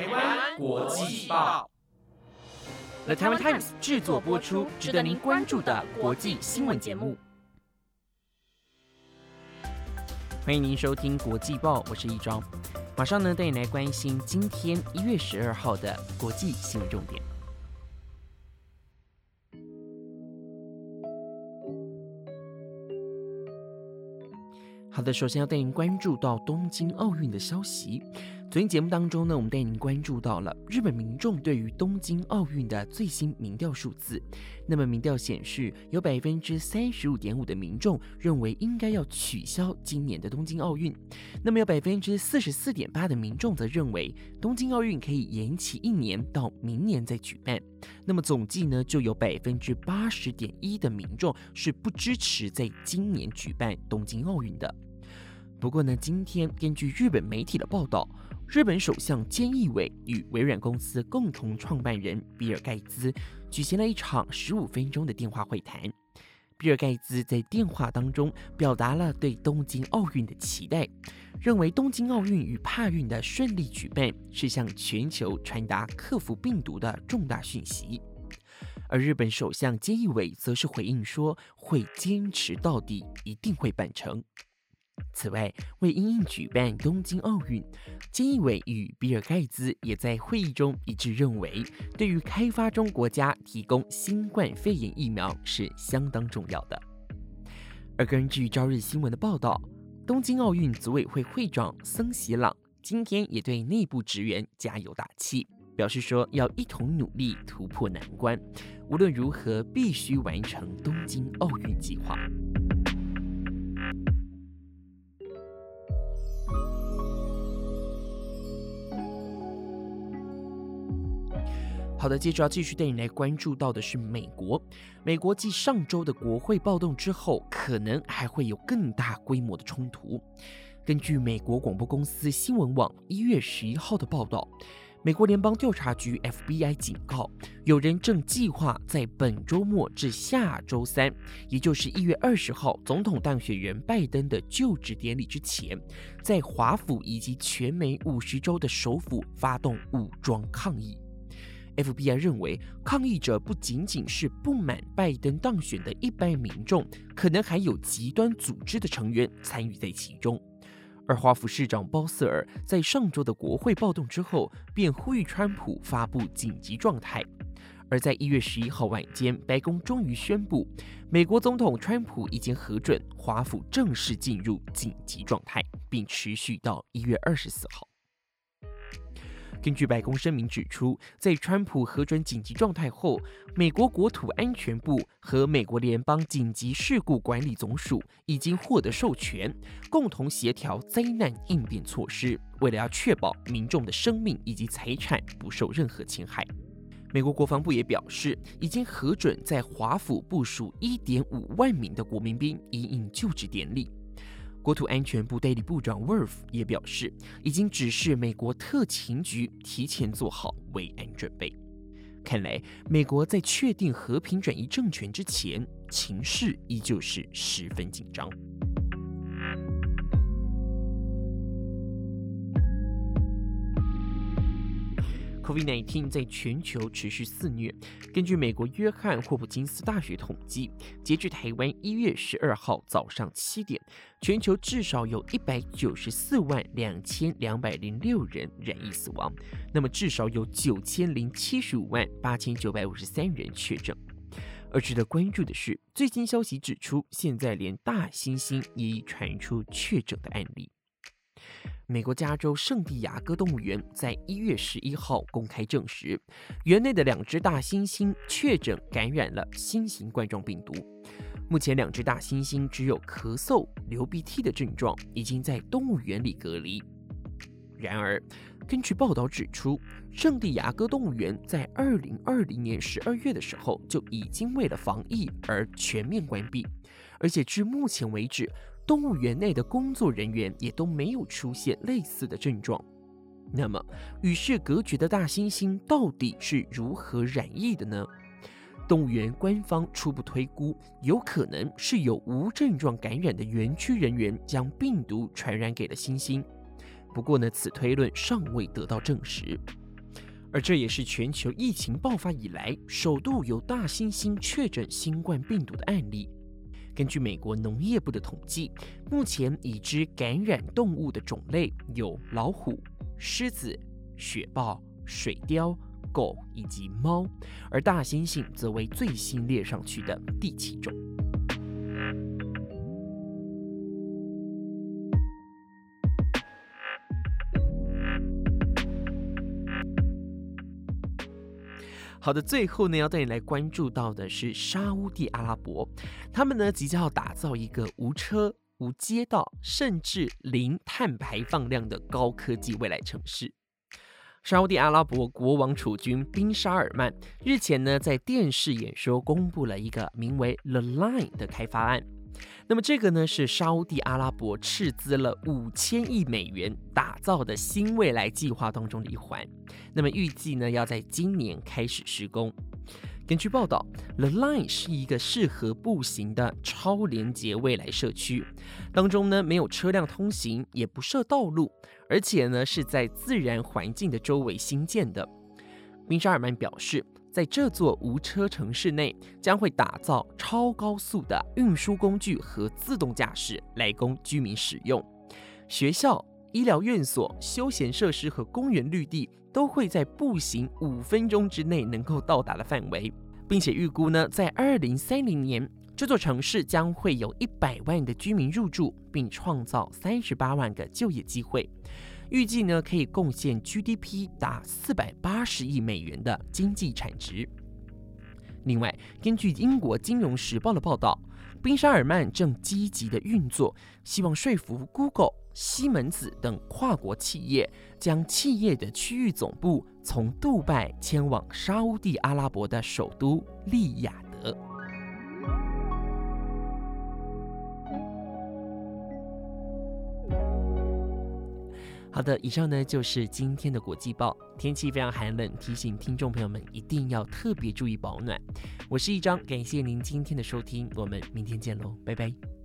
台湾国际报，The Taiwan Times 制作播出，值得您关注的国际新闻节目。欢迎您收听国际报，我是易庄，马上呢带你来关心今天一月十二号的国际新闻重点。好的，首先要带您关注到东京奥运的消息。昨天节目当中呢，我们带您关注到了日本民众对于东京奥运的最新民调数字。那么民调显示，有百分之三十五点五的民众认为应该要取消今年的东京奥运。那么有百分之四十四点八的民众则认为东京奥运可以延期一年到明年再举办。那么总计呢，就有百分之八十点一的民众是不支持在今年举办东京奥运的。不过呢，今天根据日本媒体的报道。日本首相菅义伟与微软公司共同创办人比尔盖茨举行了一场十五分钟的电话会谈。比尔盖茨在电话当中表达了对东京奥运的期待，认为东京奥运与帕运的顺利举办是向全球传达克服病毒的重大讯息。而日本首相菅义伟则是回应说，会坚持到底，一定会办成。此外，为因应举办东京奥运，菅义伟与比尔盖茨也在会议中一致认为，对于开发中国家提供新冠肺炎疫苗是相当重要的。而根据朝日新闻的报道，东京奥运组委会会长森喜朗今天也对内部职员加油打气，表示说要一同努力突破难关，无论如何必须完成东京奥运计划。好的，接着要继续带你来关注到的是美国。美国继上周的国会暴动之后，可能还会有更大规模的冲突。根据美国广播公司新闻网一月十一号的报道，美国联邦调查局 FBI 警告，有人正计划在本周末至下周三，也就是一月二十号，总统当选人拜登的就职典礼之前，在华府以及全美五十州的首府发动武装抗议。FBI 认为，抗议者不仅仅是不满拜登当选的一般民众，可能还有极端组织的成员参与在其中。而华府市长鲍瑟尔在上周的国会暴动之后，便呼吁川普发布紧急状态。而在一月十一号晚间，白宫终于宣布，美国总统川普已经核准华府正式进入紧急状态，并持续到一月二十四号。根据白宫声明指出，在川普核准紧急状态后，美国国土安全部和美国联邦紧急事故管理总署已经获得授权，共同协调灾难应变措施，为了要确保民众的生命以及财产不受任何侵害。美国国防部也表示，已经核准在华府部署1.5万名的国民兵，以应就职典礼。国土安全部代理部长 Wolf 也表示，已经指示美国特勤局提前做好维安准备。看来，美国在确定和平转移政权之前，情势依旧是十分紧张。COVID-19 在全球持续肆虐。根据美国约翰霍普金斯大学统计，截至台湾一月十二号早上七点，全球至少有一百九十四万两千两百零六人染疫死亡，那么至少有九千零七十五万八千九百五十三人确诊。而值得关注的是，最新消息指出，现在连大猩猩也已传出确诊的案例。美国加州圣地亚哥动物园在一月十一号公开证实，园内的两只大猩猩确诊感染了新型冠状病毒。目前，两只大猩猩只有咳嗽、流鼻涕的症状，已经在动物园里隔离。然而，根据报道指出，圣地亚哥动物园在二零二零年十二月的时候就已经为了防疫而全面关闭，而且至目前为止。动物园内的工作人员也都没有出现类似的症状。那么，与世隔绝的大猩猩到底是如何染疫的呢？动物园官方初步推估，有可能是有无症状感染的园区人员将病毒传染给了猩猩。不过呢，此推论尚未得到证实。而这也是全球疫情爆发以来首度有大猩猩确诊新冠病毒的案例。根据美国农业部的统计，目前已知感染动物的种类有老虎、狮子、雪豹、水貂、狗以及猫，而大猩猩则为最新列上去的第七种。好的，最后呢，要带你来关注到的是沙乌地阿拉伯，他们呢即将要打造一个无车、无街道，甚至零碳排放量的高科技未来城市。沙地阿拉伯国王储君宾沙尔曼日前呢在电视演说公布了一个名为 The Line 的开发案。那么这个呢是沙地阿拉伯斥资了五千亿美元打造的新未来计划当中的一环。那么预计呢要在今年开始施工。根据报道，The Line 是一个适合步行的超连接未来社区，当中呢没有车辆通行，也不设道路，而且呢是在自然环境的周围新建的。宾沙尔曼表示。在这座无车城市内，将会打造超高速的运输工具和自动驾驶来供居民使用。学校、医疗院所、休闲设施和公园绿地都会在步行五分钟之内能够到达的范围，并且预估呢，在二零三零年，这座城市将会有一百万的居民入住，并创造三十八万个就业机会。预计呢可以贡献 GDP 达四百八十亿美元的经济产值。另外，根据英国金融时报的报道，宾沙尔曼正积极的运作，希望说服 Google、西门子等跨国企业，将企业的区域总部从杜拜迁往沙地阿拉伯的首都利雅得。好的，以上呢就是今天的国际报。天气非常寒冷，提醒听众朋友们一定要特别注意保暖。我是一张，感谢您今天的收听，我们明天见喽，拜拜。